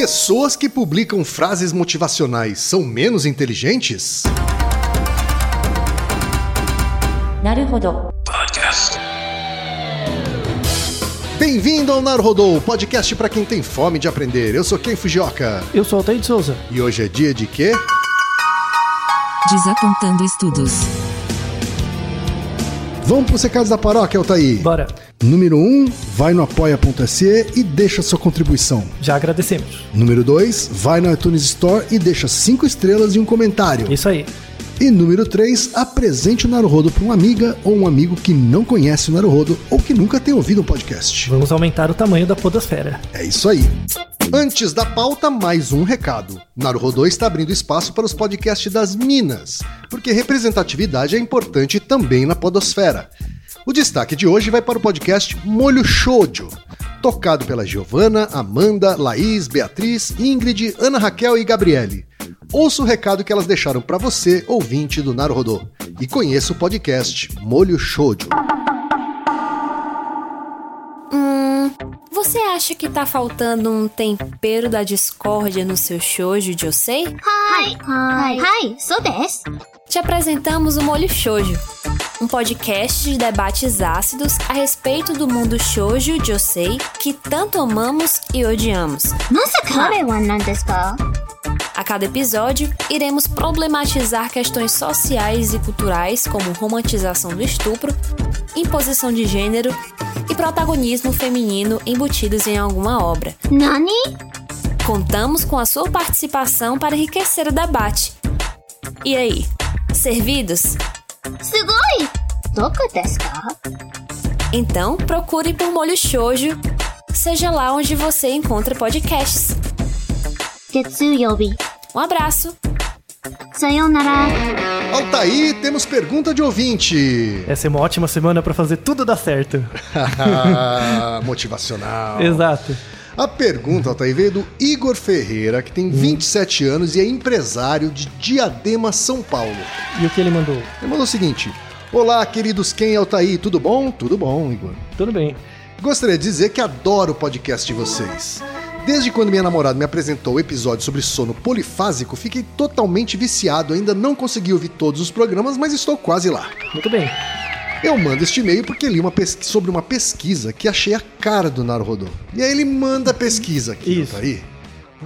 Pessoas que publicam frases motivacionais são menos inteligentes? Naruhodo. Podcast. Bem-vindo ao Naruhodô, podcast para quem tem fome de aprender. Eu sou Ken Fujioka. Eu sou Altair de Souza. E hoje é dia de quê? Desapontando estudos. Vamos para os recados da paróquia, Altair. Bora. Número 1, um, vai no apoia.se e deixa sua contribuição. Já agradecemos. Número 2, vai no iTunes Store e deixa 5 estrelas e um comentário. Isso aí. E número 3, apresente o Naruhodo para uma amiga ou um amigo que não conhece o Naruhodo ou que nunca tem ouvido um podcast. Vamos aumentar o tamanho da podosfera. É isso aí. Antes da pauta, mais um recado. Naruhodô está abrindo espaço para os podcasts das Minas, porque representatividade é importante também na podosfera. O destaque de hoje vai para o podcast Molho Shoujo, tocado pela Giovana, Amanda, Laís, Beatriz, Ingrid, Ana Raquel e Gabriele. Ouça o recado que elas deixaram para você, ouvinte do Rodô, e conheça o podcast Molho Shoujo. Hum, você acha que tá faltando um tempero da discórdia no seu shoujo, sei. Hi! Hi! Hi! Sou Bess! Te apresentamos o Molho Shoujo um podcast de debates ácidos a respeito do mundo shoujo josei que tanto amamos e odiamos. A cada episódio, iremos problematizar questões sociais e culturais como romantização do estupro, imposição de gênero e protagonismo feminino embutidos em alguma obra. Nani? Contamos com a sua participação para enriquecer o debate. E aí, servidos? Então, procure por Molho Shoujo, seja lá onde você encontra podcasts. Tetsuyobi. Um abraço. Sayonara. Altaí, temos pergunta de ouvinte. Essa é uma ótima semana para fazer tudo dar certo. Motivacional. Exato. A pergunta, Altair, veio do Igor Ferreira, que tem 27 anos e é empresário de Diadema, São Paulo. E o que ele mandou? Ele mandou o seguinte: Olá, queridos Ken e Altair, tudo bom? Tudo bom, Igor. Tudo bem. Gostaria de dizer que adoro o podcast de vocês. Desde quando minha namorada me apresentou o episódio sobre sono polifásico, fiquei totalmente viciado. Ainda não consegui ouvir todos os programas, mas estou quase lá. Muito bem. Eu mando este e-mail porque li uma sobre uma pesquisa que achei a cara do Naruhodô. E aí ele manda a pesquisa aqui, Isso. Altair.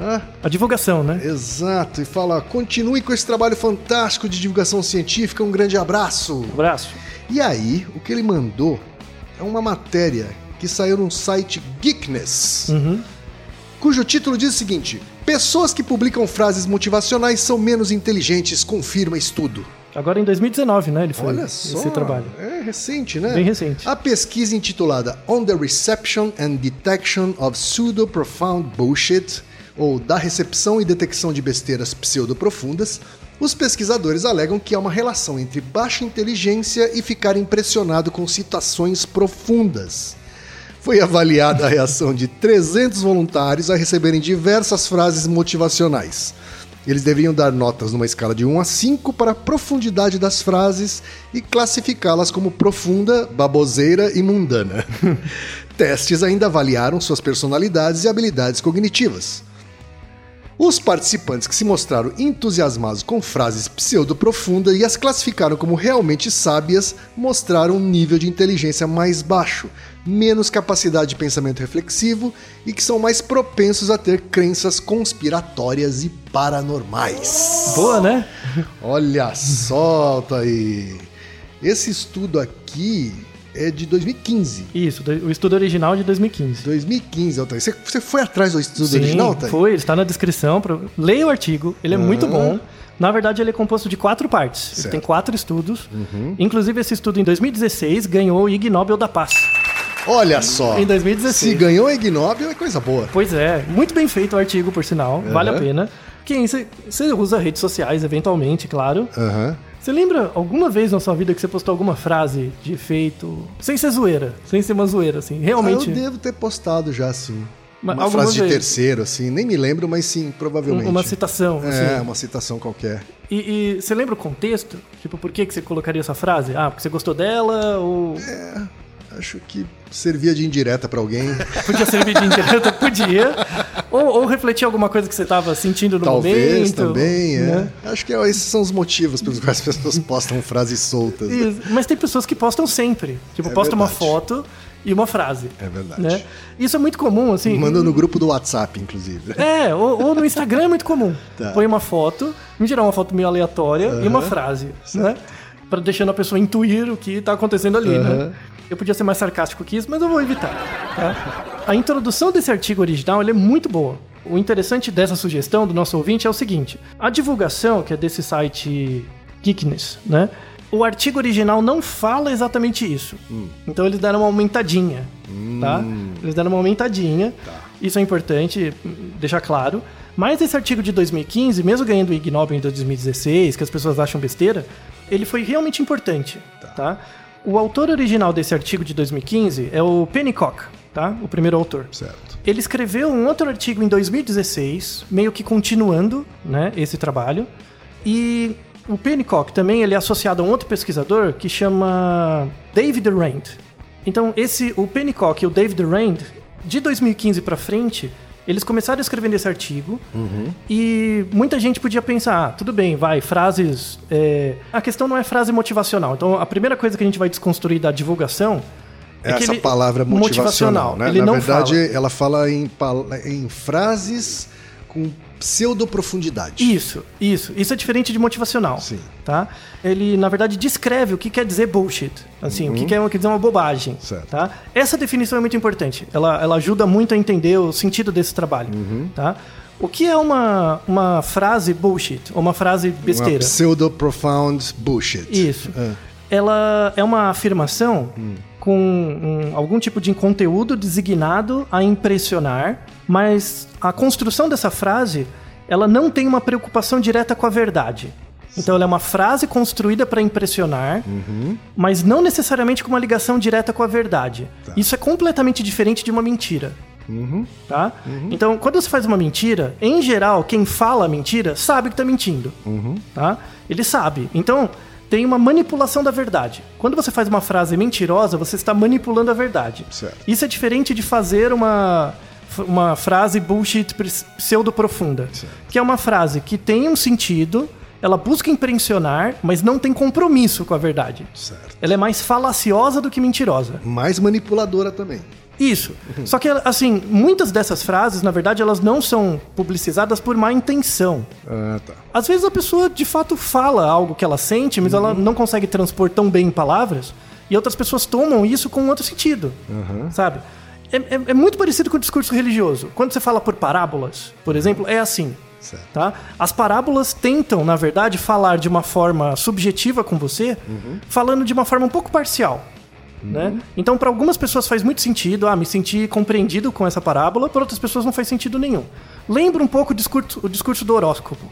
Ah, A divulgação, né? Exato, e fala: continue com esse trabalho fantástico de divulgação científica, um grande abraço. Abraço. E aí, o que ele mandou é uma matéria que saiu num site Geekness, Uhum. cujo título diz o seguinte: Pessoas que publicam frases motivacionais são menos inteligentes, confirma estudo. Agora em 2019, né? Ele foi Olha só, esse trabalho. é recente, né? Bem recente. A pesquisa intitulada On the Reception and Detection of Pseudo Profound Bullshit, ou da recepção e detecção de besteiras pseudo-profundas, os pesquisadores alegam que há uma relação entre baixa inteligência e ficar impressionado com citações profundas. Foi avaliada a reação de 300 voluntários a receberem diversas frases motivacionais. Eles deveriam dar notas numa escala de 1 a 5 para a profundidade das frases e classificá-las como profunda, baboseira e mundana. Testes ainda avaliaram suas personalidades e habilidades cognitivas. Os participantes que se mostraram entusiasmados com frases pseudo-profundas e as classificaram como realmente sábias mostraram um nível de inteligência mais baixo, menos capacidade de pensamento reflexivo e que são mais propensos a ter crenças conspiratórias e paranormais. Boa, né? Olha só, aí. Esse estudo aqui é de 2015. Isso, o estudo original de 2015. 2015, Altair. Você, você foi atrás do estudo Sim, original, Altair? foi, está na descrição. Pra... Leia o artigo, ele é muito bom. Na verdade, ele é composto de quatro partes. Tem quatro estudos. Inclusive, esse estudo em 2016 ganhou o Ig Nobel da Paz. Olha só. Em 2016. Se ganhou a Ig Nobel é coisa boa. Pois é, muito bem feito o artigo, por sinal. Vale a pena. Quem você usa redes sociais, eventualmente, claro. Aham. Você lembra alguma vez na sua vida que você postou alguma frase de efeito, sem ser zoeira, sem ser uma zoeira, assim, realmente? Ah, eu devo ter postado já, sim. Mas uma algumas frase de vezes. terceiro, assim. Nem me lembro, mas sim, provavelmente. Um- uma citação, É, assim. uma citação qualquer. E, e você lembra o contexto? Tipo, por que, que você colocaria essa frase? Ah, porque você gostou dela ou Acho que servia de indireta pra alguém. podia servir de indireta? Podia. ou, ou refletir alguma coisa que você estava sentindo no Talvez momento. também, é. né? Acho que esses são os motivos pelos quais as pessoas postam frases soltas. né? Mas tem pessoas que postam sempre. Tipo, É posta uma foto e uma frase. É verdade. né? Isso é muito comum, assim. Manda no grupo do WhatsApp, inclusive. É, ou, ou no Instagram é muito comum. Tá. Põe uma foto, em geral uma foto meio aleatória e uma frase, né? Pra deixando a pessoa intuir o que tá acontecendo ali, né? Eu podia ser mais sarcástico que isso, mas eu vou evitar. tá? A introdução desse artigo original é muito boa. O interessante dessa sugestão do nosso ouvinte é o seguinte: a divulgação, que é desse site Geekness, né? O artigo original não fala exatamente isso. Então eles deram uma aumentadinha, tá? Eles deram uma aumentadinha. Isso é importante hum, deixar claro. Mas esse artigo de 2015, mesmo ganhando o Ig Nobel em 2016, que as pessoas acham besteira, ele foi realmente importante, tá? O autor original desse artigo de 2015 é o Pennycock, tá? O primeiro autor. Certo. Ele escreveu um outro artigo em 2016, meio que continuando, né, esse trabalho. E o Pennycock também ele é associado a um outro pesquisador que chama David Rand. Então, esse o Pennycock e o David Rand, de 2015 para frente, eles começaram a escrever nesse artigo e muita gente podia pensar, ah, tudo bem, vai, frases. é, A questão não é frase motivacional. Então, a primeira coisa que a gente vai desconstruir da divulgação é que Essa palavra motivacional, né? Ele Na verdade, fala. ela fala em, em frases com pseudoprofundidade. Isso, isso. Isso é diferente de motivacional. Sim. Tá? Ele, na verdade, descreve o que quer dizer bullshit. Assim, o que quer, quer dizer uma bobagem. Uhum. Certo. Tá? Essa definição é muito importante. Ela, ela ajuda muito a entender o sentido desse trabalho. Uhum. Tá? O que é uma, uma frase bullshit? Ou uma frase Uma besteira? pseudo-profound bullshit. Isso. Ah, Ela é uma afirmação com um- algum tipo de conteúdo designado a impressionar, mas a construção dessa frase ela não tem uma preocupação direta com a verdade. Então ela é uma frase construída para impressionar, mas não necessariamente com uma ligação direta com a verdade. Isso é completamente diferente de uma mentira. Tá? Então, quando você faz uma mentira, em geral, quem fala a mentira sabe que está mentindo. Tá? Ele sabe. Então, tem uma manipulação da verdade. Quando você faz uma frase mentirosa, você está manipulando a verdade. Certo. Isso é diferente de fazer uma, uma frase bullshit pseudo-profunda. Que é uma frase que tem um sentido, ela busca impressionar, mas não tem compromisso com a verdade. certo. Ela é mais falaciosa do que mentirosa. Mais manipuladora também. Isso. Só que, assim, muitas dessas frases, na verdade, elas não são publicizadas por má intenção. Ah, tá. Às vezes a pessoa de fato fala algo que ela sente, mas ela não consegue transpor tão bem em palavras, e outras pessoas tomam isso com outro sentido. Sabe? É, é- é muito parecido com o discurso religioso. Quando você fala por parábolas, por exemplo, é assim. Certo. Tá? As parábolas tentam, na verdade, falar de uma forma subjetiva com você, falando de uma forma um pouco parcial. Né? Então, para algumas pessoas faz muito sentido, ah, me senti compreendido com essa parábola, para outras pessoas não faz sentido nenhum. Lembra um pouco o discurso, o discurso do horóscopo.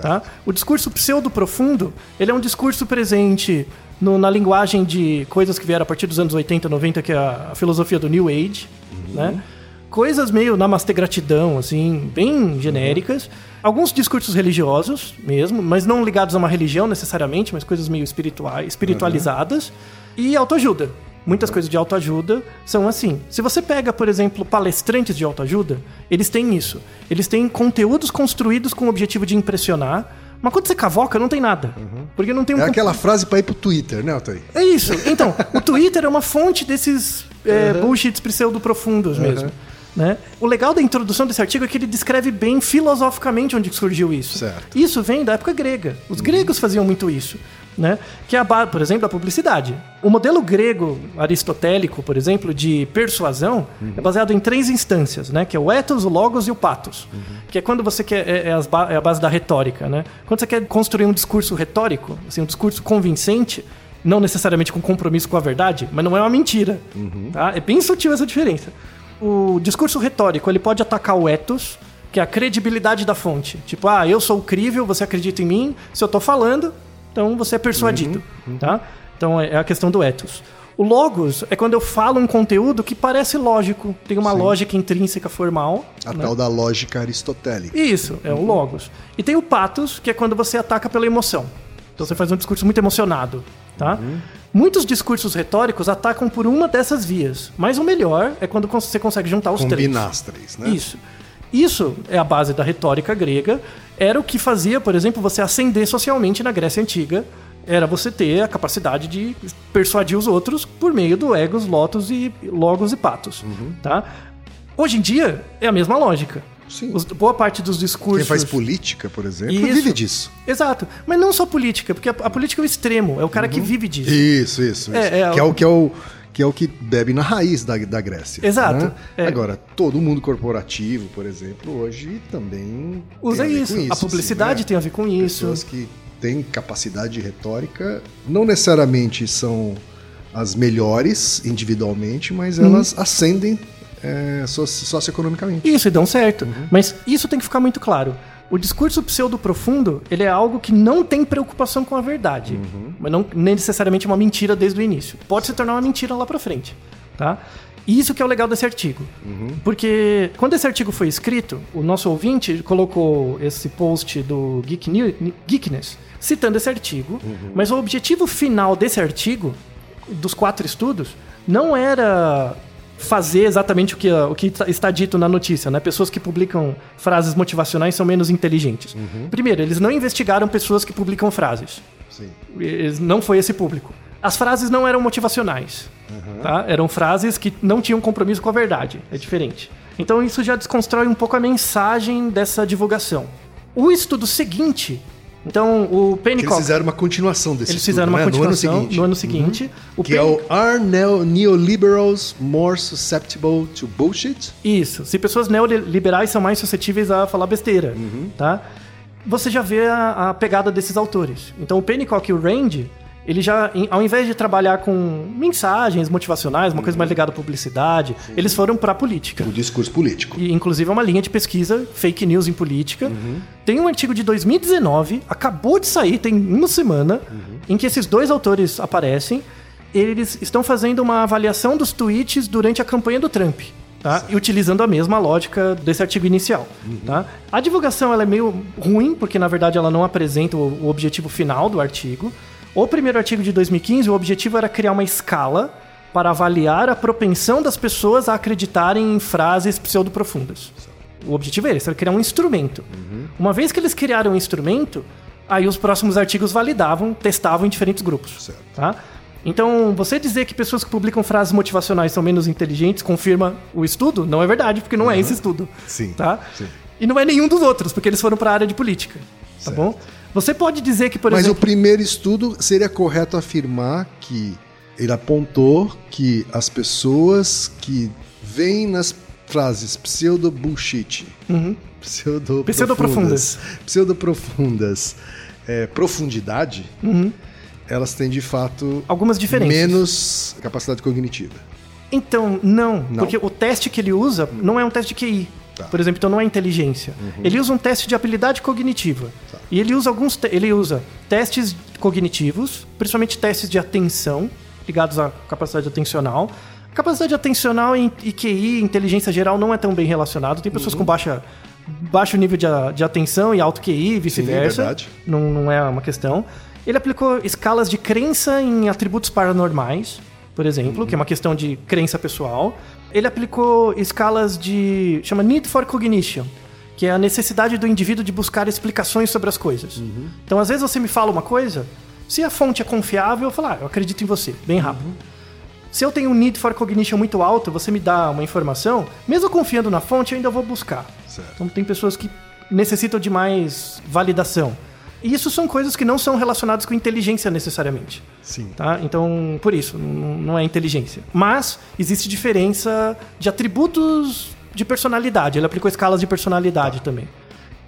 Tá? O discurso pseudo-profundo, ele é um discurso presente no- na linguagem de coisas que vieram a partir dos anos 80, 90, que é a, a filosofia do New Age, né? Coisas meio namastê gratidão, assim, bem genéricas. Alguns discursos religiosos mesmo, mas não ligados a uma religião necessariamente, mas coisas meio espirituais, espiritualizadas. E autoajuda. Muitas coisas de autoajuda são assim. Se você pega, por exemplo, palestrantes de autoajuda, eles têm isso. Eles têm conteúdos construídos com o objetivo de impressionar, mas quando você cavoca, não tem nada. Porque não tem um É aquela frase pra ir pro Twitter, né, Altair? é isso. Então, o Twitter é uma fonte desses é, bullshits pseudo-profundos mesmo. Né? O legal da introdução desse artigo é que ele descreve bem filosoficamente onde surgiu isso. Certo. Isso vem da época grega. Os gregos faziam muito isso. Né? Que é, a ba- por exemplo, a publicidade. O modelo grego aristotélico, por exemplo, de persuasão, é baseado em três instâncias, né? que é o ethos, o logos e o pathos. Que é quando você quer. É, é ba- é a base da retórica. Né? Quando você quer construir um discurso retórico, assim, um discurso convincente, não necessariamente com compromisso com a verdade, mas não é uma mentira. Tá? É bem sutil essa diferença. O discurso retórico ele pode atacar o ethos, que é a credibilidade da fonte. Tipo, ah, eu sou crível, você acredita em mim, se eu tô falando, então você é persuadido. Tá? Então é a questão do ethos. O logos é quando eu falo um conteúdo que parece lógico, tem uma lógica intrínseca formal. A né? tal da lógica aristotélica. Isso, é o logos. E tem o pathos, que é quando você ataca pela emoção. Então você faz um discurso muito emocionado, tá? Muitos discursos retóricos atacam por uma dessas vias, mas o melhor é quando você consegue juntar os três. Combinar as três, né? Isso. Isso é a base da retórica grega. Era o que fazia, por exemplo, você ascender socialmente na Grécia Antiga. Era você ter a capacidade de persuadir os outros por meio do egos, lotos e logos e patos. Uhum. Tá? Hoje em dia é a mesma lógica. Sim. Os- boa parte dos discursos. Quem faz política, por exemplo, Isso. vive disso. Exato. Mas não só política, porque a, a política é o extremo, é o cara Uhum. que vive disso. Isso, isso. isso. É, é, que, é o- que, é o, que é o que bebe na raiz da, da Grécia. Exato, né? é. Agora, todo mundo corporativo, por exemplo, hoje também Usa tem a isso. A publicidade sim, né? tem a ver com isso. Pessoas que têm capacidade de retórica não necessariamente são as melhores individualmente, mas elas ascendem é, soci- socioeconomicamente. Isso, e dão certo. Uhum. Mas isso tem que ficar muito claro. O discurso pseudo-profundo, ele é algo que não tem preocupação com a verdade. Uhum. Mas não nem necessariamente uma mentira desde o início. Pode se tornar uma mentira lá pra frente, tá? E Isso que é o legal desse artigo. Uhum. Porque quando esse artigo foi escrito, o nosso ouvinte colocou esse post do Geek New- Geekness citando esse artigo, Uhum. mas o objetivo final desse artigo, dos quatro estudos, não era fazer exatamente o que, o que tá- está dito na notícia, né? Pessoas que publicam frases motivacionais são menos inteligentes. Primeiro, eles não investigaram pessoas que publicam frases. Sim. Eles- não foi esse público. As frases não eram motivacionais. Tá? Eram frases que não tinham compromisso com a verdade. É diferente. Então isso já desconstrói um pouco a mensagem dessa divulgação. O estudo seguinte. Então, o Que eles Pennycock. fizeram uma continuação desse Eles estudo, fizeram uma né? continuação no ano seguinte. no ano seguinte. O Que é o Are neo- Neoliberals More Susceptible to Bullshit? Isso. Se pessoas neoliberais são mais suscetíveis a falar besteira, tá? Você já vê a, a pegada desses autores. Então o Pennycock e o Rand, ele já, ao invés de trabalhar com mensagens motivacionais, uma coisa mais ligada à publicidade, eles foram pra política. O discurso político. E, inclusive, é uma linha de pesquisa, fake news em política. Tem um artigo de 2019, acabou de sair, tem uma semana, em que esses dois autores aparecem. Eles estão fazendo uma avaliação dos tweets durante a campanha do Trump. Tá? E utilizando a mesma lógica desse artigo inicial. Tá? A divulgação ela é meio ruim, porque na verdade ela não apresenta o objetivo final do artigo. O primeiro artigo de 2015, o objetivo era criar uma escala para avaliar a propensão das pessoas a acreditarem em frases pseudo-profundas. O objetivo é esse, era criar um instrumento. Uma vez que eles criaram um instrumento, aí os próximos artigos validavam, testavam em diferentes grupos. Certo. Tá? Então, você dizer que pessoas que publicam frases motivacionais são menos inteligentes confirma o estudo? Não é verdade, porque não é esse estudo. Sim, Tá? sim. E não é nenhum dos outros, porque eles foram para a área de política. Tá Certo. bom? Você pode dizer que, por Mas o exemplo. primeiro estudo seria correto afirmar que ele apontou que as pessoas que veem nas frases pseudo-bullshit, pseudo-profundas, Pseudo-profundas. pseudo-profundas, é, profundidade, elas têm de fato Algumas diferenças. menos capacidade cognitiva. Então, não, Não. Porque o teste que ele usa não é um teste de QI. Tá. Por exemplo, então não é inteligência. Ele usa um teste de habilidade cognitiva. E ele usa alguns ele usa testes cognitivos, principalmente testes de atenção, ligados à capacidade atencional. Capacidade atencional e, QI, inteligência geral, não é tão bem relacionado. Tem pessoas com baixa, baixo nível de, de atenção e alto QI, e vice-versa. não, não é uma questão. Ele aplicou escalas de crença em atributos paranormais, por exemplo, que é uma questão de crença pessoal. Ele aplicou escalas de. chama Need for Cognition, que é a necessidade do indivíduo de buscar explicações sobre as coisas. Então, às vezes você me fala uma coisa, se a fonte é confiável, eu falo, ah, eu acredito em você, bem rápido. Se eu tenho um need for cognition muito alto, você me dá uma informação, mesmo confiando na fonte, eu ainda vou buscar. Certo. Então tem pessoas que necessitam de mais validação. E isso são coisas que não são relacionadas com inteligência necessariamente. Sim. Tá? Então, por isso, não é inteligência. Mas existe diferença de atributos de personalidade. Ele aplicou escalas de personalidade também.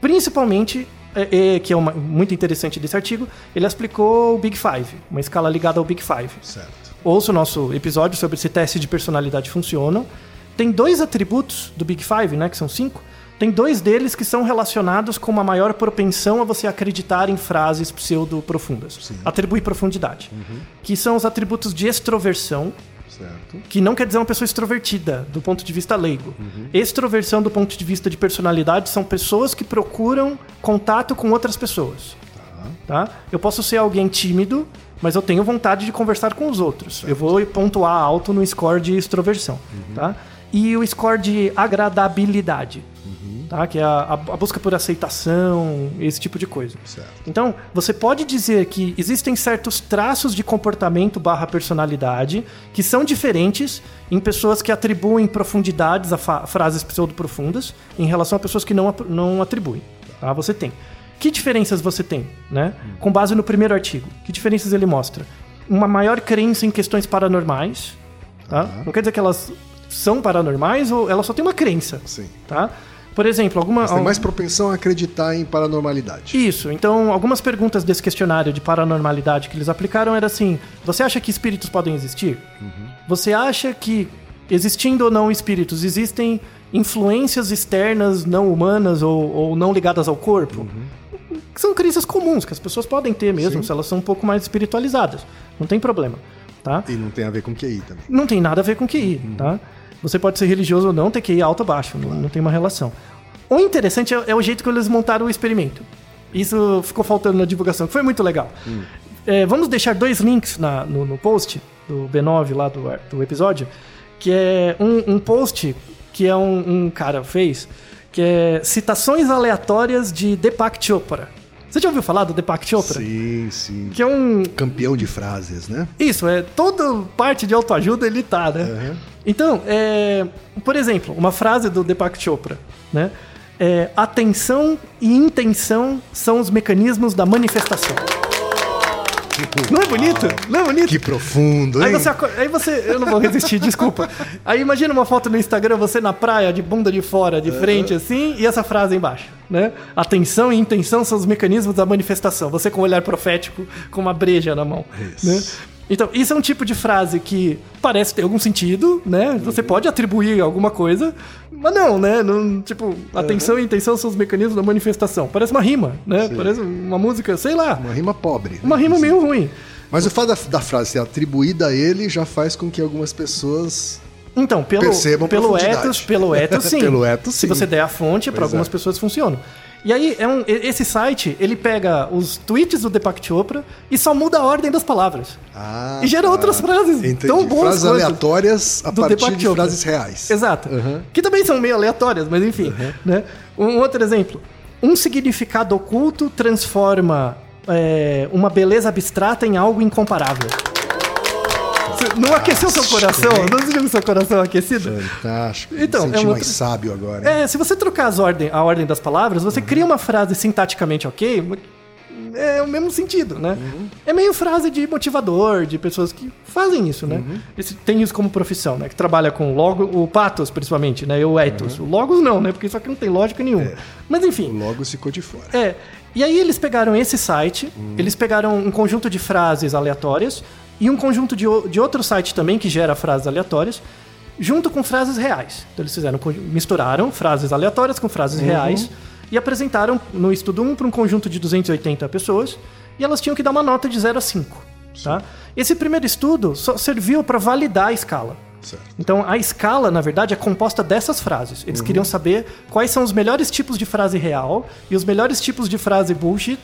Principalmente, é, é, que é uma, muito interessante desse artigo, ele aplicou o Big Five, uma escala ligada ao Big Five. Certo. Ouça o nosso episódio sobre se testes de personalidade funcionam. Tem dois atributos do Big Five, né, que são cinco. Tem dois deles que são relacionados com uma maior propensão a você acreditar em frases pseudo-profundas. Atribui profundidade. Que são os atributos de extroversão, Certo. que não quer dizer uma pessoa extrovertida, do ponto de vista leigo. Extroversão, do ponto de vista de personalidade, são pessoas que procuram contato com outras pessoas. Tá? Eu posso ser alguém tímido, mas eu tenho vontade de conversar com os outros. Eu vou pontuar alto no score de extroversão. Tá? E o score de agradabilidade. Tá? Que é a, a- busca por aceitação, esse tipo de coisa. Certo. Então, você pode dizer que existem certos traços de comportamento barra personalidade que são diferentes em pessoas que atribuem profundidades a frases pseudo-profundas em relação a pessoas que não, não atribuem. Tá? Você tem. Que diferenças você tem, né? Com base no primeiro artigo. Que diferenças ele mostra? Uma maior crença em questões paranormais, tá? Não quer dizer que elas são paranormais ou elas só têm uma crença, Sim. tá? Por exemplo, alguma... Mas tem mais propensão a acreditar em paranormalidade. isso, então algumas perguntas desse questionário de paranormalidade que eles aplicaram era assim: você acha que espíritos podem existir? Você acha que, existindo ou não espíritos, existem influências externas não humanas ou, ou não ligadas ao corpo? Que são crenças comuns, que as pessoas podem ter mesmo, se elas são um pouco mais espiritualizadas. Não tem problema, tá? E não tem a ver com QI também. não tem nada a ver com QI, tá? Você pode ser religioso ou não, ter QI alto ou baixo, não, não tem uma relação. O interessante é, é o jeito que eles montaram o experimento. Isso ficou faltando na divulgação, que foi muito legal. É, vamos deixar dois links na- no, no post do B9 lá do, do episódio, que é um, um post que é um, um cara fez, que é citações aleatórias de Deepak Chopra. Você já ouviu falar do Deepak Chopra? Sim, sim. Que é um, Campeão de frases, né? isso, é toda parte de autoajuda ele tá, né? Então, é, por exemplo, uma frase do Deepak Chopra, né? É, atenção e intenção são os mecanismos da manifestação. Não é bonito? Não é bonito? Que profundo, hein? Aí você, aí você. Eu não vou resistir, desculpa. Aí imagina uma foto no Instagram, você na praia, de bunda de fora, de frente, assim, e essa frase embaixo, né? Atenção e intenção são os mecanismos da manifestação. Você com um olhar profético, com uma breja na mão. Isso. Né? Então, isso é um tipo de frase que parece ter algum sentido, né? Você pode atribuir alguma coisa, mas não, né? Não, tipo, atenção e intenção são os mecanismos da manifestação. Parece uma rima, né? Parece uma música, sei lá. Uma rima pobre. né? Uma rima meio ruim. Mas o fato da, da frase ser atribuída a ele já faz com que algumas pessoas. Então, pelo, Percebam pelo ethos, pelo ethos, sim. Pelo ethos, Se sim. você der a fonte, para Pois algumas é. pessoas funciona. E aí, é um, esse site, ele pega os tweets do Deepak Chopra e só muda a ordem das palavras. Ah, E gera tá. outras frases Entendi. tão boas Frases aleatórias a do partir Deepak de Chopra. frases reais. Exato. Uhum. Que também são meio aleatórias, mas enfim. Né? Um outro exemplo. Um significado oculto transforma é, uma beleza abstrata em algo incomparável. Não aqueceu seu coração? Não sentiu seu coração aquecido? Fantástico. Então, Me é uma mais sábio agora. hein? É, se você trocar as ordem, a ordem das palavras, você cria uma frase sintaticamente ok, é o mesmo sentido, né? É meio frase de motivador, de pessoas que fazem isso, né? Esse- tem isso como profissão, né? Que trabalha com logo, o pathos, principalmente, né? E o ethos. O logos não, né? Porque isso aqui não tem lógica nenhuma. Mas enfim, Logo ficou de fora. é. E aí eles pegaram esse site, eles pegaram um conjunto de frases aleatórias e um conjunto de, de outro site também que gera frases aleatórias, junto com frases reais. Então eles fizeram, misturaram frases aleatórias com frases reais e apresentaram no estudo 1 para um conjunto de 280 pessoas e elas tinham que dar uma nota de 0 a 5. Tá? Esse primeiro estudo só serviu para validar a escala. Certo. Então a escala, na verdade, é composta dessas frases. Eles queriam saber quais são os melhores tipos de frase real e os melhores tipos de frase bullshit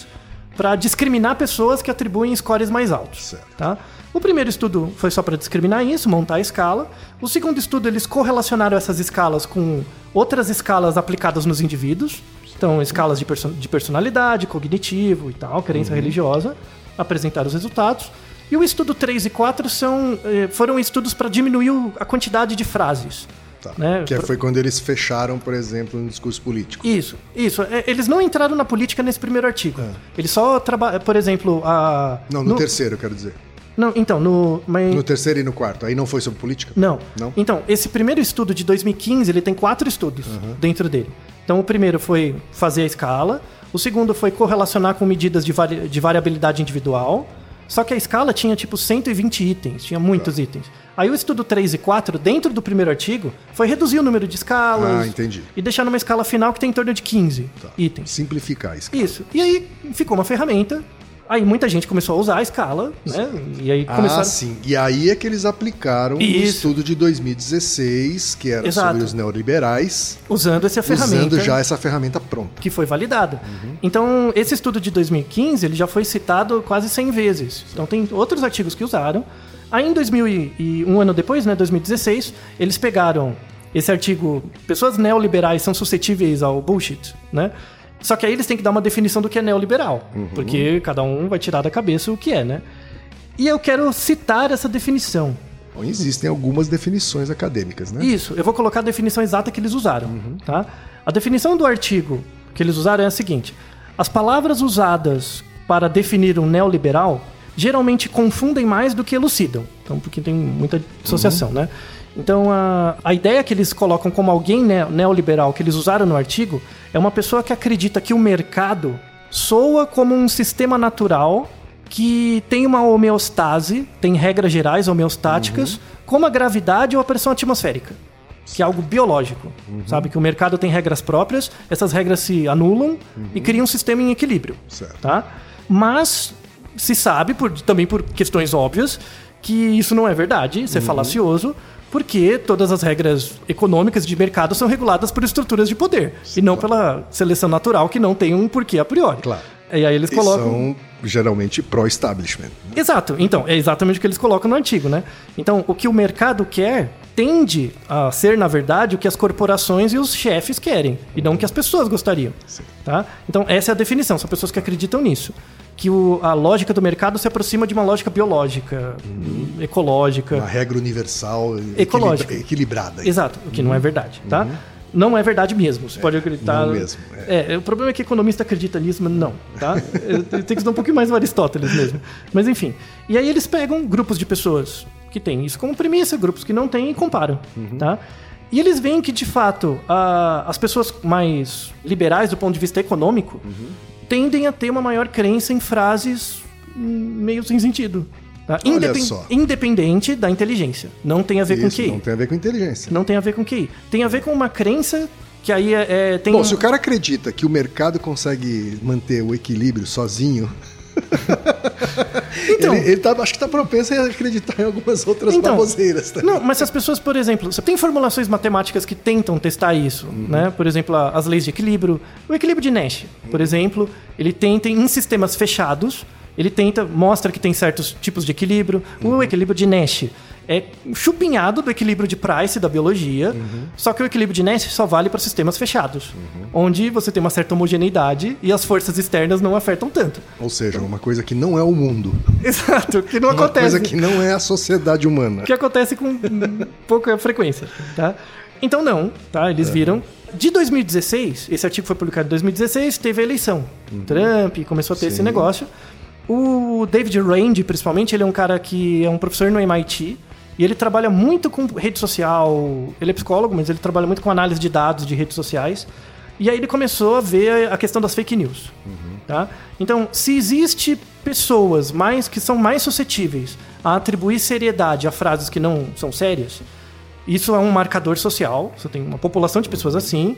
para discriminar pessoas que atribuem scores mais altos. Certo. Tá? O primeiro estudo foi só para discriminar isso, montar a escala. O segundo estudo eles correlacionaram essas escalas com outras escalas aplicadas nos indivíduos. Então, escalas de, perso- de personalidade, cognitivo e tal, crença religiosa. Apresentaram os resultados. E o estudo 3 e 4 são, eh, foram estudos para diminuir a quantidade de frases. Tá. Né? Que Pro- foi quando eles fecharam, por exemplo, um discurso político. Isso, isso. É, Eles não entraram na política nesse primeiro artigo. Eles só trabalham, por exemplo, a. Não, no, terceiro, eu quero dizer. Não, então, no. Mas... No terceiro e no quarto. Aí não foi sobre política? Não. Não? Então, esse primeiro estudo de 2015, ele tem quatro estudos dentro dele. Então, o primeiro foi fazer a escala. O segundo foi correlacionar com medidas de, vari- de variabilidade individual. Só que a escala tinha, tipo, 120 itens. Tinha muitos Tá. itens. Aí o estudo 3 e 4, dentro do primeiro artigo, foi reduzir o número de escalas. Ah, entendi. E deixar numa escala final que tem em torno de 15 Tá. itens. Simplificar isso. Isso. E aí ficou uma ferramenta. Aí muita gente começou a usar a escala, né? E aí começaram... Ah, sim. E aí é que eles aplicaram o estudo de 2016, que era Exato. sobre os neoliberais, usando essa ferramenta. usando já essa ferramenta pronta. que foi validada. Então, esse estudo de 2015, ele já foi citado quase 100 vezes. Então, tem outros artigos que usaram. Aí, em 2000 e, e um ano depois, né, 2016, eles pegaram esse artigo, pessoas neoliberais são suscetíveis ao bullshit, né? Só que aí eles têm que dar uma definição do que é neoliberal, porque cada um vai tirar da cabeça o que é, né? E eu quero citar essa definição. Bom, existem algumas definições acadêmicas, né? Isso, eu vou colocar a definição exata que eles usaram, tá? A definição do artigo que eles usaram é a seguinte: as palavras usadas para definir um neoliberal geralmente confundem mais do que elucidam. Então, porque tem muita dissociação, né? Então, a, a ideia que eles colocam como alguém ne- neoliberal, que eles usaram no artigo, é uma pessoa que acredita que o mercado soa como um sistema natural que tem uma homeostase, tem regras gerais homeostáticas, como a gravidade ou a pressão atmosférica, que é algo biológico. Sabe que o mercado tem regras próprias, essas regras se anulam e cria um sistema em equilíbrio. Certo. Tá? Mas se sabe, por- também por questões óbvias, que isso não é verdade, isso é falacioso, porque todas as regras econômicas de mercado são reguladas por estruturas de poder, e não pela seleção natural que não tem um porquê a priori. Claro. E aí eles E colocam. são geralmente pró-establishment. Exato. Então, é exatamente o que eles colocam no artigo, né? Então, o que o mercado quer tende a ser, na verdade, o que as corporações e os chefes querem, e não o que as pessoas gostariam. Tá? Então, essa é a definição, são pessoas que acreditam nisso. Que o- a lógica do mercado se aproxima de uma lógica biológica, ecológica. Uma regra universal Ecológica. equilibra- equilibrada. Exato, o que não é verdade, tá? Não é verdade mesmo, você pode acreditar. não mesmo, É. o problema é que economista acredita nisso, mas não, tá? Tenho que estudar um pouquinho mais o Aristóteles mesmo. Mas enfim. E aí eles pegam grupos de pessoas que têm isso como premissa, grupos que não têm e comparam, tá? E eles veem que, de fato, a- as pessoas mais liberais do ponto de vista econômico tendem a ter uma maior crença em frases hum, meio sem sentido. Tá? Olha Independ- só. independente da inteligência. Não tem a ver com Isso QI. não tem a ver com inteligência. Não tem a ver com QI. Tem a ver com uma crença que aí é, é- tem. Bom, um- se o cara acredita que o mercado consegue manter o equilíbrio sozinho, Então- ele, ele tá, acho que tá propenso a acreditar em algumas outras Então, baboseiras. Tá? Não, mas se as pessoas, por exemplo, você tem formulações matemáticas que tentam testar isso, né? Por exemplo, as leis de equilíbrio. O equilíbrio de Nash, por exemplo, ele tenta em sistemas fechados, ele tenta mostra que tem certos tipos de equilíbrio. O equilíbrio de Nash é chupinhado do equilíbrio de Price da biologia, só que o equilíbrio de Nash só vale para sistemas fechados, onde você tem uma certa homogeneidade e as forças externas não afetam tanto. Ou seja, uma coisa que não é o mundo. Exato, que não Uma acontece. coisa que não é a sociedade humana. que acontece com pouca frequência, tá? Então não, tá? Eles viram. De 2016, esse artigo foi publicado em 2016, teve a eleição. Trump começou a ter esse negócio. O David Rand, principalmente, ele é um cara que é um professor no MIT. E ele trabalha muito com rede social. Ele é psicólogo, mas ele trabalha muito com análise de dados de redes sociais. E aí ele começou a ver a questão das fake news. Tá? Então, se existe pessoas mais que são mais suscetíveis a atribuir seriedade a frases que não são sérias, isso é um marcador social. Você tem uma população de pessoas assim.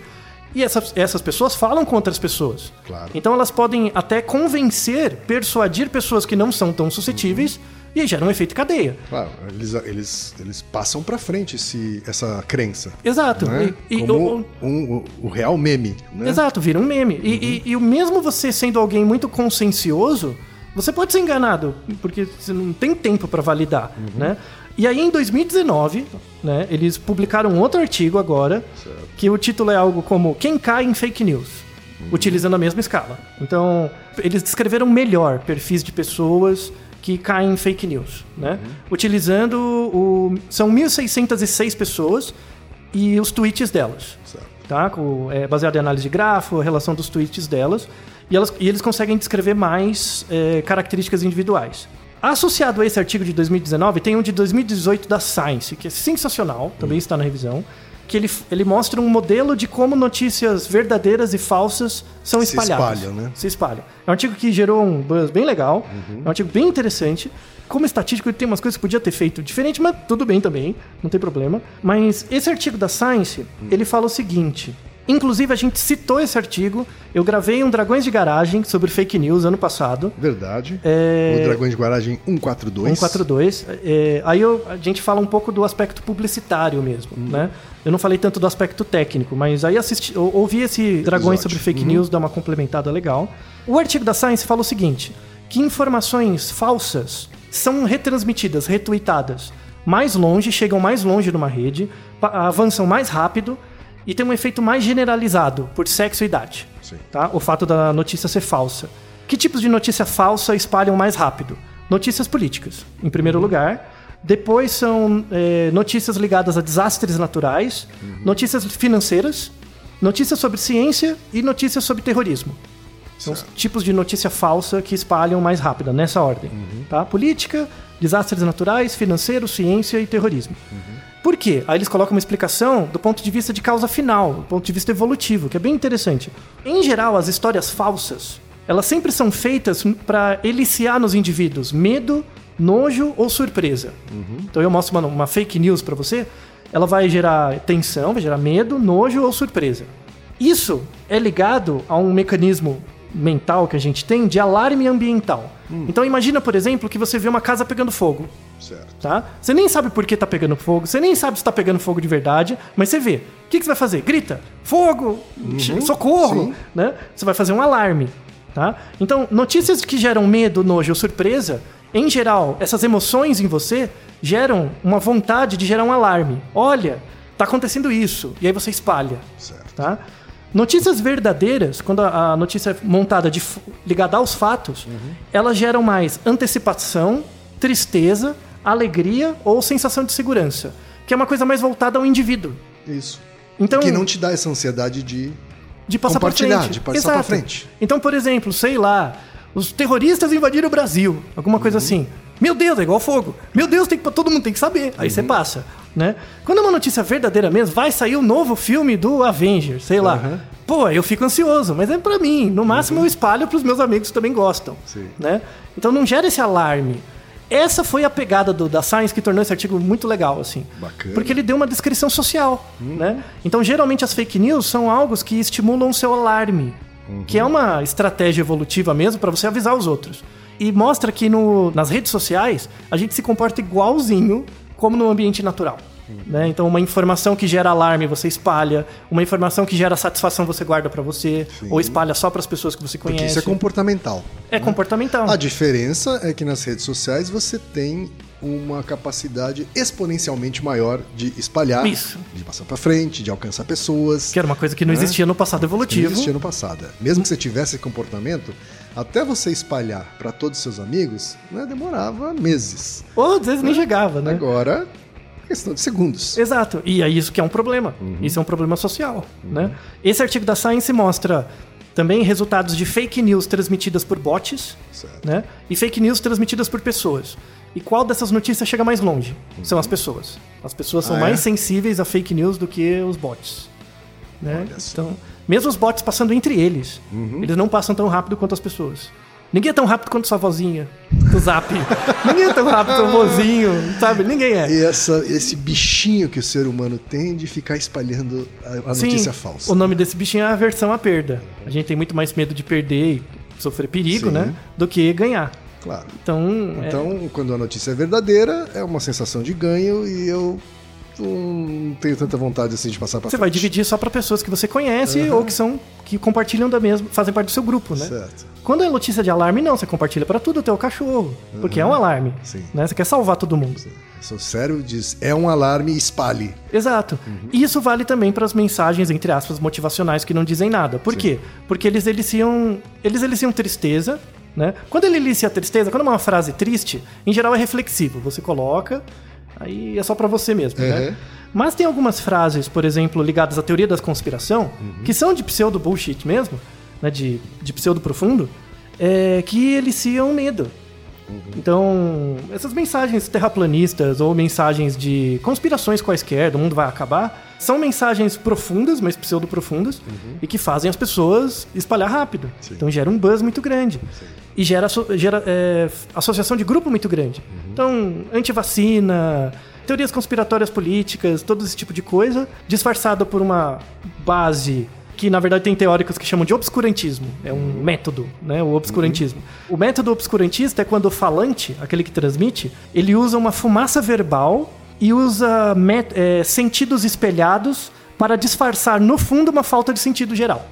E essas, essas pessoas falam com outras pessoas. Claro. Então elas podem até convencer, persuadir pessoas que não são tão suscetíveis e aí gera um efeito cadeia. Claro, eles, eles, eles passam pra frente esse, essa crença. Exato. Né? E- e Como o- um- o, o real meme. Né? Exato, vira um meme. E, e, e o mesmo você sendo alguém muito consciencioso, você pode ser enganado, porque você não tem tempo para validar, né? E aí em 2019, né, eles publicaram outro artigo agora, que o título é algo como Quem cai em fake news, utilizando a mesma escala. Então, eles descreveram melhor perfis de pessoas que caem em fake news, né? Utilizando o são 1606 pessoas e os tweets delas tá? Com, é, baseado em análise de grafo, a relação dos tweets delas, e, elas, e eles conseguem descrever mais é, características individuais. Associado a esse artigo de 2019, tem um de 2018 da Science, que é sensacional, também está na revisão, que ele, ele mostra um modelo de como notícias verdadeiras e falsas são Se espalhadas. espalham, né? Se espalham. É um artigo que gerou um buzz bem legal, é um artigo bem interessante. Como estatístico, ele tem umas coisas que podia ter feito diferente, mas tudo bem também, não tem problema. Mas esse artigo da Science, ele fala o seguinte. Inclusive, a gente citou esse artigo. Eu gravei um Dragões de Garagem sobre fake news ano passado. Verdade. É- O Dragões de Garagem 142. 142. É, aí eu- a gente fala um pouco do aspecto publicitário mesmo, né? Eu não falei tanto do aspecto técnico, mas aí assisti, ou- ouvi esse Dragões sobre Fake News, dar uma complementada legal. O artigo da Science fala o seguinte, que informações falsas são retransmitidas, retweetadas mais longe, chegam mais longe numa rede, avançam mais rápido e tem um efeito mais generalizado por sexo e idade. Sim. Tá? O fato da notícia ser falsa. Que tipos de notícia falsa espalham mais rápido? Notícias políticas, em primeiro lugar. Depois são é, notícias ligadas a desastres naturais, notícias financeiras, notícias sobre ciência e notícias sobre terrorismo. São os tipos de notícia falsa que espalham mais rápido, nessa ordem. Tá? Política, desastres naturais, financeiro, ciência e terrorismo. Por quê? Aí eles colocam uma explicação do ponto de vista de causa final, do ponto de vista evolutivo, que é bem interessante. Em geral, as histórias falsas, elas sempre são feitas para eliciar nos indivíduos medo, nojo ou surpresa. Então eu mostro uma, uma fake news para você, ela vai gerar tensão, vai gerar medo, nojo ou surpresa. Isso é ligado a um mecanismo mental que a gente tem de alarme ambiental. Então imagina, por exemplo, que você vê uma casa pegando fogo, Certo. tá? Você nem sabe por que tá pegando fogo, você nem sabe se tá pegando fogo de verdade, mas você vê. O que, que você vai fazer? Grita, fogo, socorro, sim. né? Você vai fazer um alarme, tá? Então, notícias que geram medo, nojo ou surpresa, em geral, essas emoções em você geram uma vontade de gerar um alarme. Olha, tá acontecendo isso. E aí você espalha, Certo. tá? Notícias verdadeiras, quando a a notícia é montada de, ligada aos fatos, elas geram mais antecipação, tristeza, alegria ou sensação de segurança, que é uma coisa mais voltada ao indivíduo. Isso. Então, que não te dá essa ansiedade de. de passar compartilhar, frente. de passar pra frente. Então, por exemplo, sei lá, os terroristas invadiram o Brasil, alguma coisa Uhum. assim. Meu Deus, é igual fogo. Meu Deus, tem que, todo mundo tem que saber. Aí Uhum. você passa, né? Quando é uma notícia verdadeira mesmo, vai sair o novo filme do Avengers, sei lá. Uhum. Pô, eu fico ansioso, mas é pra mim. No máximo eu espalho pros meus amigos que também gostam, Sim. né? Então não gera esse alarme. Essa foi a pegada do, da Science que tornou esse artigo muito legal, assim. Bacana. Porque ele deu uma descrição social, né? Então, geralmente, as fake news são algo que estimulam o seu alarme, que é uma estratégia evolutiva mesmo para você avisar os outros. E mostra que no, nas redes sociais a gente se comporta igualzinho como no ambiente natural. Né? Então, uma informação que gera alarme você espalha, uma informação que gera satisfação você guarda para você, ou espalha só para as pessoas que você Porque conhece. isso é comportamental. É comportamental. A diferença é que nas redes sociais você tem uma capacidade exponencialmente maior de espalhar, Isso. de passar pra frente, de alcançar pessoas. Que era uma coisa que não É. existia no passado que não evolutivo. existia no passado. Mesmo que você tivesse esse comportamento, até você espalhar pra todos os seus amigos, né, demorava meses. Ou às vezes nem chegava, né? Agora, questão de segundos. Exato. E é isso que é um problema. Isso é um problema social, né? Esse artigo da Science mostra também resultados de fake news transmitidas por bots, Certo. né? E fake news transmitidas por pessoas. E qual dessas notícias chega mais longe? São as pessoas. As pessoas são Ah, é? mais sensíveis a fake news do que os bots. Né? Então, mesmo os bots passando entre eles, eles não passam tão rápido quanto as pessoas. Ninguém é tão rápido quanto sua vozinha do zap. Ninguém é tão rápido quanto o vozinho, sabe? Ninguém é. E essa, esse bichinho que o ser humano tem de ficar espalhando a, a Sim, notícia falsa. O nome desse bichinho é aversão à perda. A gente tem muito mais medo de perder e sofrer perigo, Sim. né? Do que ganhar. Claro. Então, é- Então, quando a notícia é verdadeira, é uma sensação de ganho e eu não tenho tanta vontade assim de passar pra você vai frente. dividir só para pessoas que você conhece ou que são que compartilham da mesma, fazem parte do seu grupo, né? Certo. Quando é notícia de alarme, não, você compartilha para tudo, até o cachorro, porque é um alarme, Sim. né? Você quer salvar todo mundo. Seu cérebro diz, é um alarme, espalhe. Exato. E isso vale também para as mensagens, entre aspas, motivacionais que não dizem nada. Por quê? Porque eles eliciam, eles eliciam tristeza, né? Quando ele elicia a tristeza, quando é uma frase triste, em geral é reflexivo. Você coloca, aí é só para você mesmo, né? Uhum. Mas tem algumas frases, por exemplo, ligadas à teoria da conspiração, que são de pseudo bullshit mesmo, né? De, de pseudo profundo, é, que eliciam medo. Então, essas mensagens terraplanistas ou mensagens de conspirações quaisquer, do mundo vai acabar, são mensagens profundas, mas pseudo-profundas, e que fazem as pessoas espalhar rápido. Então gera um buzz muito grande. E gera, gera é, associação de grupo muito grande. Então, antivacina, teorias conspiratórias políticas, todo esse tipo de coisa, disfarçada por uma base que na verdade tem teóricos que chamam de obscurantismo. É um método, né? O obscurantismo. O método obscurantista é quando o falante, aquele que transmite, ele usa uma fumaça verbal e usa é, sentidos espelhados para disfarçar no fundo uma falta de sentido geral.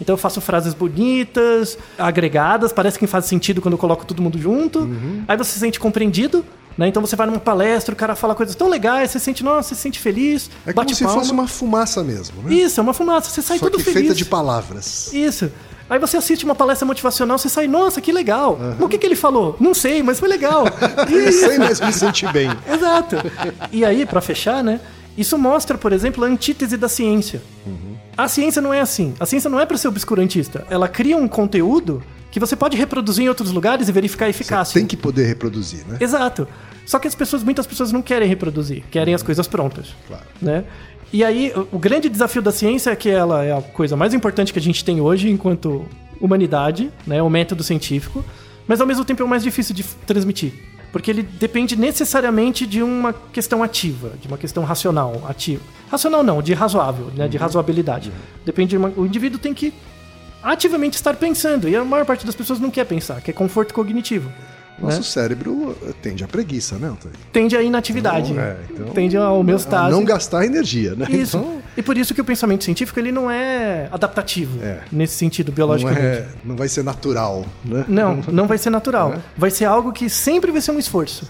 Então eu faço frases bonitas, agregadas, parece que faz sentido quando eu coloco todo mundo junto. Aí você se sente compreendido, Né? Então você vai numa palestra, o cara fala coisas tão legais, você sente, nossa, você se sente feliz, É como se palma. fosse uma fumaça mesmo, né? Isso, é uma fumaça, você sai Só todo que feliz. feita de palavras. Isso. Aí você assiste uma palestra motivacional, você sai, nossa, que legal. O que, que ele falou? Não sei, mas foi legal. E- Sem mais me sentir bem. Exato. E aí, pra fechar, né? Isso mostra, por exemplo, a antítese da ciência. A ciência não é assim. A ciência não é para ser obscurantista. Ela cria um conteúdo que você pode reproduzir em outros lugares e verificar a eficácia. Tem que poder reproduzir, né? Exato. Só que as pessoas, muitas pessoas não querem reproduzir, querem as coisas prontas. Claro. Né? E aí, o- grande desafio da ciência é que ela é a coisa mais importante que a gente tem hoje enquanto humanidade, né? O método científico, mas ao mesmo tempo é o mais difícil de transmitir. Porque ele depende necessariamente de uma questão ativa, de uma questão racional, ativa. Racional não, de razoável, né? De razoabilidade. Depende de uma, o indivíduo tem que ativamente estar pensando, e a maior parte das pessoas não quer pensar, quer conforto cognitivo. Nosso né? cérebro eh, tende à preguiça, né, Antônio? tende à inatividade, Então, é, então- tende homeostase. Não gastar energia, né? Isso. Então, E por isso que o pensamento científico ele não é adaptativo É. nesse sentido não, biologicamente. é, não vai ser natural, né? Não, não vai ser natural. É. Vai ser algo que sempre vai ser um esforço.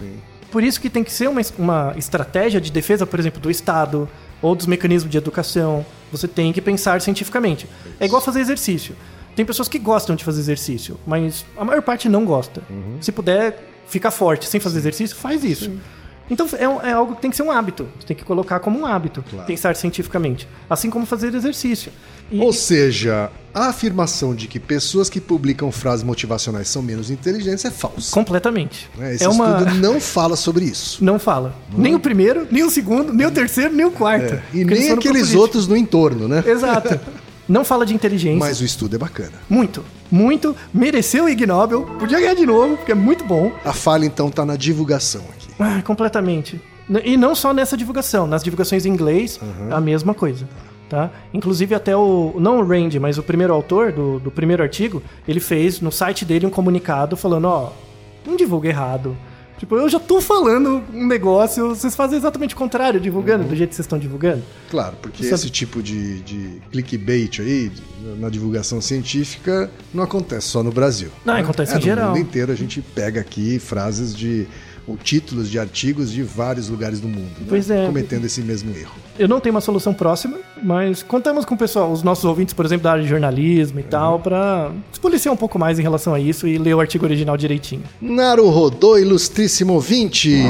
Por isso que tem que ser uma, uma estratégia de defesa, por exemplo, do Estado ou dos mecanismos de educação. Você tem que pensar cientificamente. É igual fazer exercício. Tem pessoas que gostam de fazer exercício, mas a maior parte não gosta. Uhum. Se puder ficar forte sem fazer exercício, faz isso. Então é, é algo que tem que ser um hábito. Você tem que colocar como um hábito, pensar cientificamente. Assim como fazer exercício. E- Ou seja, a afirmação de que pessoas que publicam frases motivacionais são menos inteligentes é falsa. Completamente. né? Esse é uma. estudo não fala sobre isso. Não fala. Nem o primeiro, nem o segundo, nem o terceiro, nem o quarto. É, E nem aqueles outros no entorno, né? Exato. Não fala de inteligência. Mas o estudo é bacana. Muito. Muito. Mereceu o Ig Nobel. Podia ganhar de novo, porque é muito bom. A falha, então, tá na divulgação aqui. Ah, completamente. E não só nessa divulgação. Nas divulgações em inglês, a mesma coisa. Tá? Inclusive até o... Não o Randy, mas o primeiro autor do, do primeiro artigo, ele fez no site dele um comunicado falando, ó... Não divulga errado. Tipo, eu já tô falando um negócio, vocês fazem exatamente o contrário, divulgando, do jeito que vocês estão divulgando. Claro, porque Sabe- esse tipo de, de clickbait aí, na divulgação científica, não acontece só no Brasil. Não, acontece em no geral. mundo inteiro a gente pega aqui frases de ou títulos de artigos de vários lugares do mundo, né? pois né? é. cometendo esse mesmo erro. Eu não tenho uma solução próxima, mas contamos com o pessoal, os nossos ouvintes, por exemplo, da área de jornalismo e uhum. tal, para se policiar um pouco mais em relação a isso e ler o artigo original direitinho. Naru Rodô, ilustríssimo ouvinte!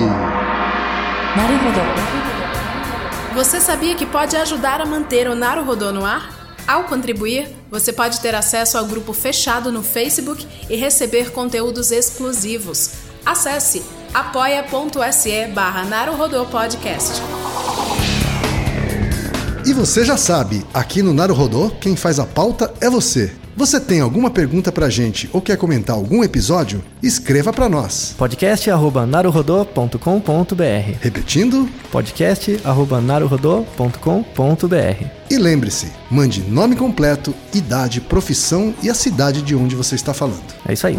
Naru Rodô. Você sabia que pode ajudar a manter o Naru Rodô no ar? Ao contribuir, você pode ter acesso ao grupo fechado no Facebook e receber conteúdos exclusivos. Acesse apoia.se barra Naruhodô Podcast. E você já sabe, aqui no Naru Rodô, quem faz a pauta é você. Você tem alguma pergunta pra gente ou quer comentar algum episódio? Escreva pra nós. podcast.naruhodô.com.br Repetindo, podcast.naruhodô.com.br E lembre-se, mande nome completo, idade, profissão e a cidade de onde você está falando. É isso aí.